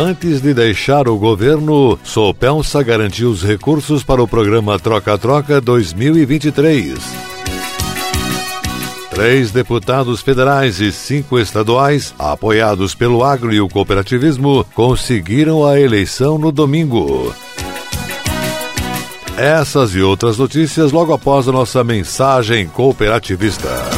Antes de deixar o governo, Sopensa garantiu os recursos para o programa Troca-Troca 2023. Três deputados federais e cinco estaduais, apoiados pelo agro e o cooperativismo, conseguiram a eleição no domingo. Essas e outras notícias logo após a nossa mensagem cooperativista.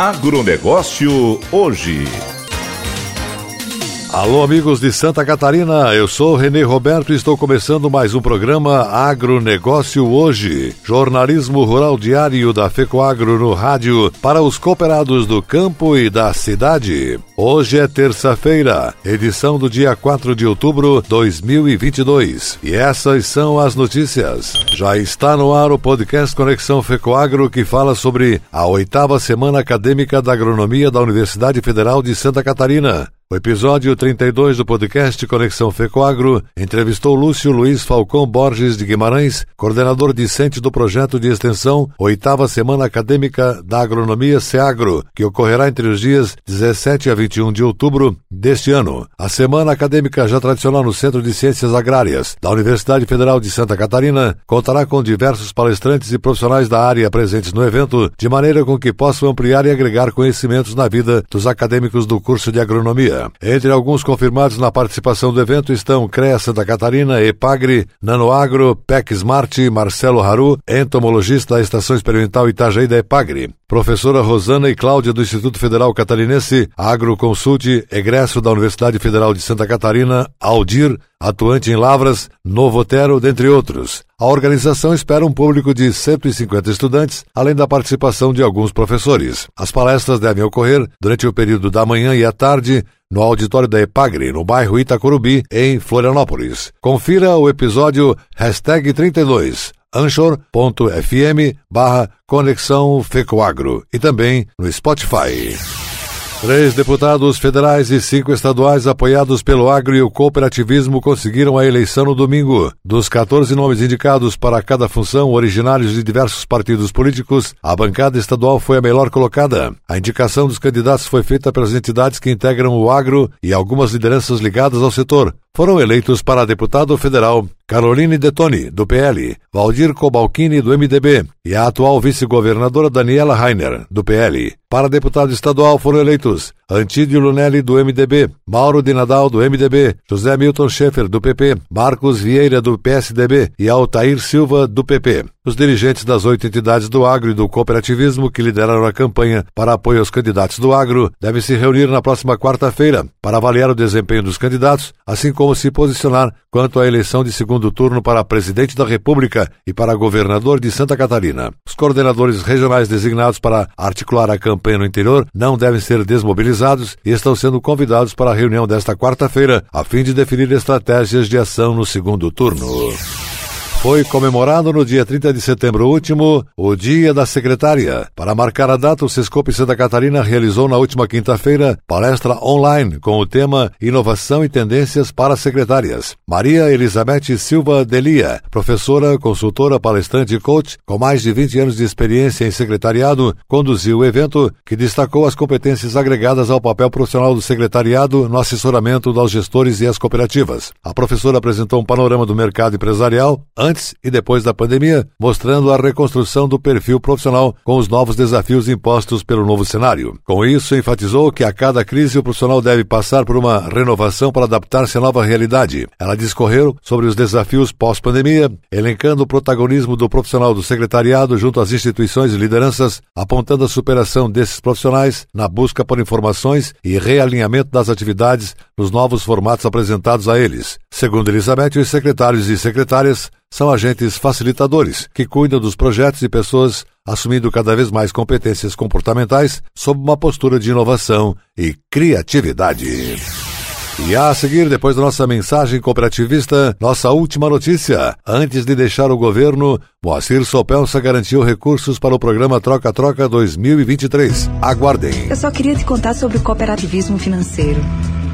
Agronegócio hoje. Alô, amigos de Santa Catarina, eu sou Renê Roberto e estou começando mais um programa Agronegócio Hoje. Jornalismo rural diário da FECOAGRO no rádio para os cooperados do campo e da cidade. Hoje é terça-feira, edição do dia 4 de outubro de 2022. E essas são as notícias. Já está no ar o podcast Conexão FECOAGRO que fala sobre a oitava semana acadêmica da agronomia da Universidade Federal de Santa Catarina. O episódio 32 do podcast Conexão Fecoagro entrevistou Lúcio Luiz Falcão Borges de Guimarães, coordenador discente do projeto de extensão Oitava Semana Acadêmica da Agronomia SEAGRO, que ocorrerá entre os dias 17 a 21 de outubro deste ano. A semana acadêmica já tradicional no Centro de Ciências Agrárias da Universidade Federal de Santa Catarina contará com diversos palestrantes e profissionais da área presentes no evento, de maneira com que possam ampliar e agregar conhecimentos na vida dos acadêmicos do curso de agronomia. Entre alguns confirmados na participação do evento estão CREA Santa Catarina, EPAGRE, Nanoagro, PEC Smart, Marcelo Haru, entomologista da Estação Experimental Itajaí da EPAGRE. Professora Rosana e Cláudia do Instituto Federal Catarinense, Agroconsult, egresso da Universidade Federal de Santa Catarina, Aldir, atuante em Lavras, Novotero, dentre outros. A organização espera um público de 150 estudantes, além da participação de alguns professores. As palestras devem ocorrer durante o período da manhã e à tarde, no auditório da Epagre, no bairro Itacorubi, em Florianópolis. Confira o episódio hashtag 32 anchor.fm barra Conexão Fecoagro e também no Spotify. Três deputados federais e cinco estaduais apoiados pelo agro e o cooperativismo conseguiram a eleição no domingo. Dos 14 nomes indicados para cada função, originários de diversos partidos políticos, a bancada estadual foi a melhor colocada. A indicação dos candidatos foi feita pelas entidades que integram o agro e algumas lideranças ligadas ao setor. Foram eleitos para deputado federal Caroline Detoni, do PL, Valdir Cobalcini, do MDB, e a atual vice-governadora Daniela Rainer, do PL. Para deputado estadual foram eleitos Antídio Lunelli, do MDB, Mauro de Nadal, do MDB, José Milton Schaeffer, do PP, Marcos Vieira, do PSDB e Altair Silva, do PP. Os dirigentes das oito entidades do agro e do cooperativismo que lideraram a campanha para apoio aos candidatos do agro devem se reunir na próxima quarta-feira para avaliar o desempenho dos candidatos, assim como se posicionar quanto à eleição de segundo turno para presidente da República e para governador de Santa Catarina. Os coordenadores regionais designados para articular a campanha no interior não devem ser desmobilizados e estão sendo convidados para a reunião desta quarta-feira, a fim de definir estratégias de ação no segundo turno. Foi comemorado no dia 30 de setembro último o Dia da Secretária. Para marcar a data, o Sescope Santa Catarina realizou na última quinta-feira palestra online com o tema Inovação e Tendências para Secretárias. Maria Elizabeth Silva Delia, professora, consultora, palestrante e coach, com mais de 20 anos de experiência em secretariado, conduziu o evento que destacou as competências agregadas ao papel profissional do secretariado no assessoramento aos gestores e às cooperativas. A professora apresentou um panorama do mercado empresarial antes e depois da pandemia, mostrando a reconstrução do perfil profissional com os novos desafios impostos pelo novo cenário. Com isso, enfatizou que a cada crise o profissional deve passar por uma renovação para adaptar-se à nova realidade. Ela discorreu sobre os desafios pós-pandemia, elencando o protagonismo do profissional do secretariado junto às instituições e lideranças, apontando a superação desses profissionais na busca por informações e realinhamento das atividades nos novos formatos apresentados a eles. Segundo Elizabeth, os secretários e secretárias são agentes facilitadores que cuidam dos projetos e pessoas assumindo cada vez mais competências comportamentais sob uma postura de inovação e criatividade. E a seguir, depois da nossa mensagem cooperativista, nossa última notícia. Antes de deixar o governo, Moacir Sopelsa garantiu recursos para o programa Troca-Troca 2023. Aguardem. Eu só queria te contar sobre o cooperativismo financeiro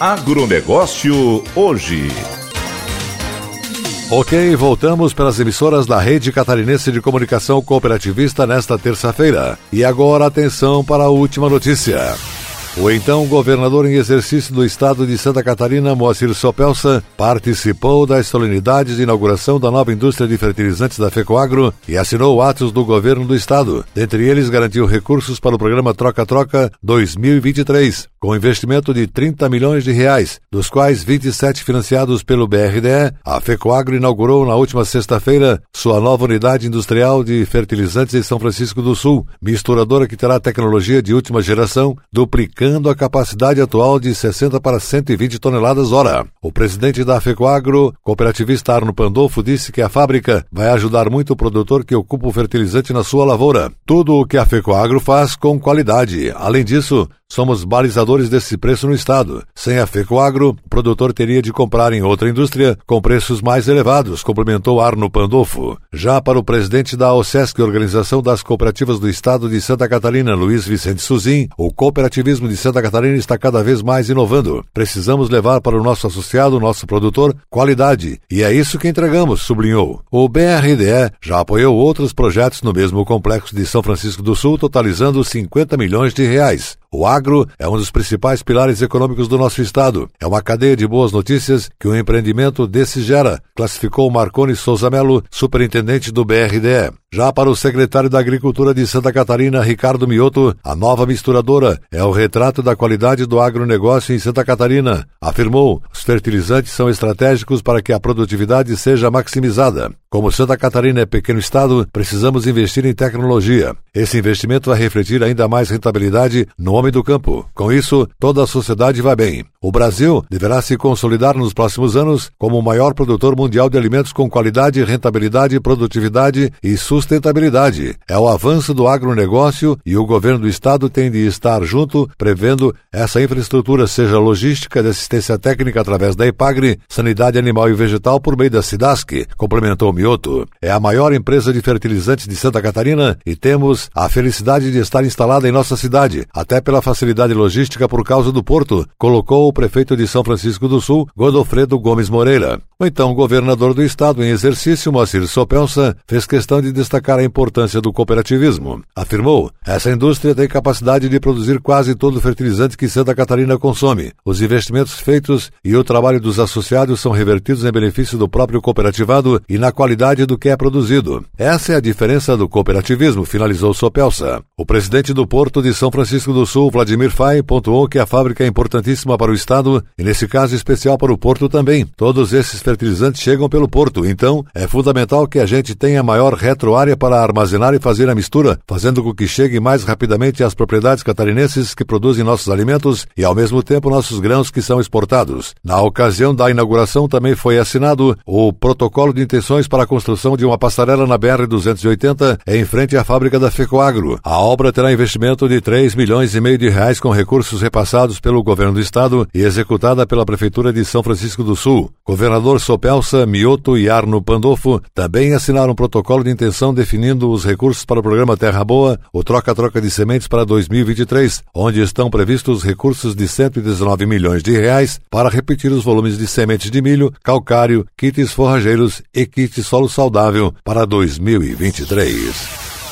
Agronegócio hoje. Ok, voltamos pelas emissoras da Rede Catarinense de Comunicação Cooperativista nesta terça-feira. E agora atenção para a última notícia. O então governador em exercício do estado de Santa Catarina, Moacir Sopelsa, participou da solenidade de inauguração da nova indústria de fertilizantes da FECOAGRO e assinou atos do governo do estado. Dentre eles, garantiu recursos para o programa Troca-Troca 2023, com investimento de 30 milhões de reais, dos quais 27 financiados pelo BRDE. A FECOAGRO inaugurou na última sexta-feira sua nova unidade industrial de fertilizantes em São Francisco do Sul, misturadora que terá tecnologia de última geração, duplicando a capacidade atual de 60 para 120 toneladas hora. O presidente da FECOAGRO, cooperativista Arno Pandolfo, disse que a fábrica vai ajudar muito o produtor que ocupa o fertilizante na sua lavoura. Tudo o que a FECOAGRO faz com qualidade. Além disso, Somos balizadores desse preço no estado. Sem a FECOAGRO, o produtor teria de comprar em outra indústria com preços mais elevados, complementou Arno Pandolfo. Já para o presidente da OSESC, Organização das Cooperativas do Estado de Santa Catarina, Luiz Vicente Suzin, o cooperativismo de Santa Catarina está cada vez mais inovando. Precisamos levar para o nosso associado, nosso produtor, qualidade. E é isso que entregamos, sublinhou. O BRDE já apoiou outros projetos no mesmo complexo de São Francisco do Sul, totalizando 50 milhões de reais. O agro é um dos principais pilares econômicos do nosso estado. É uma cadeia de boas notícias que o um empreendimento desse gera, classificou Marconi Souza Melo, superintendente do BRDE. Já para o secretário da Agricultura de Santa Catarina, Ricardo Mioto, a nova misturadora é o retrato da qualidade do agronegócio em Santa Catarina. Afirmou, os fertilizantes são estratégicos para que a produtividade seja maximizada. Como Santa Catarina é pequeno estado, precisamos investir em tecnologia. Esse investimento vai refletir ainda mais rentabilidade no homem do campo. Com isso, toda a sociedade vai bem. O Brasil deverá se consolidar nos próximos anos como o maior produtor mundial de alimentos com qualidade, rentabilidade, produtividade e sustentabilidade. É o avanço do agronegócio e o governo do estado tem de estar junto, prevendo essa infraestrutura, seja logística de assistência técnica através da EPAGRE, sanidade animal e vegetal por meio da SIDASC, complementou Mioto. É a maior empresa de fertilizantes de Santa Catarina e temos a felicidade de estar instalada em nossa cidade, até pela facilidade logística por causa do porto, colocou o prefeito de São Francisco do Sul, Godofredo Gomes Moreira. O então governador do estado em exercício, Moacir Sopelsa, fez questão de destacar a importância do cooperativismo. Afirmou: essa indústria tem capacidade de produzir quase todo o fertilizante que Santa Catarina consome. Os investimentos feitos e o trabalho dos associados são revertidos em benefício do próprio cooperativado e na qualidade do que é produzido. Essa é a diferença do cooperativismo, finalizou Sopelsa. O presidente do Porto de São Francisco do Sul, Vladimir Fay, pontuou que a fábrica é importantíssima para o estado e, nesse caso especial, para o porto também. Todos esses fertilizantes chegam pelo porto, então é fundamental que a gente tenha maior retroárea para armazenar e fazer a mistura, fazendo com que chegue mais rapidamente às propriedades catarinenses que produzem nossos alimentos e, ao mesmo tempo, nossos grãos que são exportados. Na ocasião da inauguração também foi assinado o protocolo de intenções para a construção de uma passarela na BR-280 em frente à fábrica da FECOAGRO. A obra terá investimento de 3 milhões e meio de reais com recursos repassados pelo governo do estado e executada pela Prefeitura de São Francisco do Sul. Governador Sopelsa, Mioto e Arno Pandolfo também assinaram um protocolo de intenção definindo os recursos para o programa Terra Boa, o troca-troca de sementes para 2023, onde estão previstos recursos de 119 milhões de reais para repetir os volumes de sementes de milho, calcário, kits forrageiros e kits solo saudável para 2023.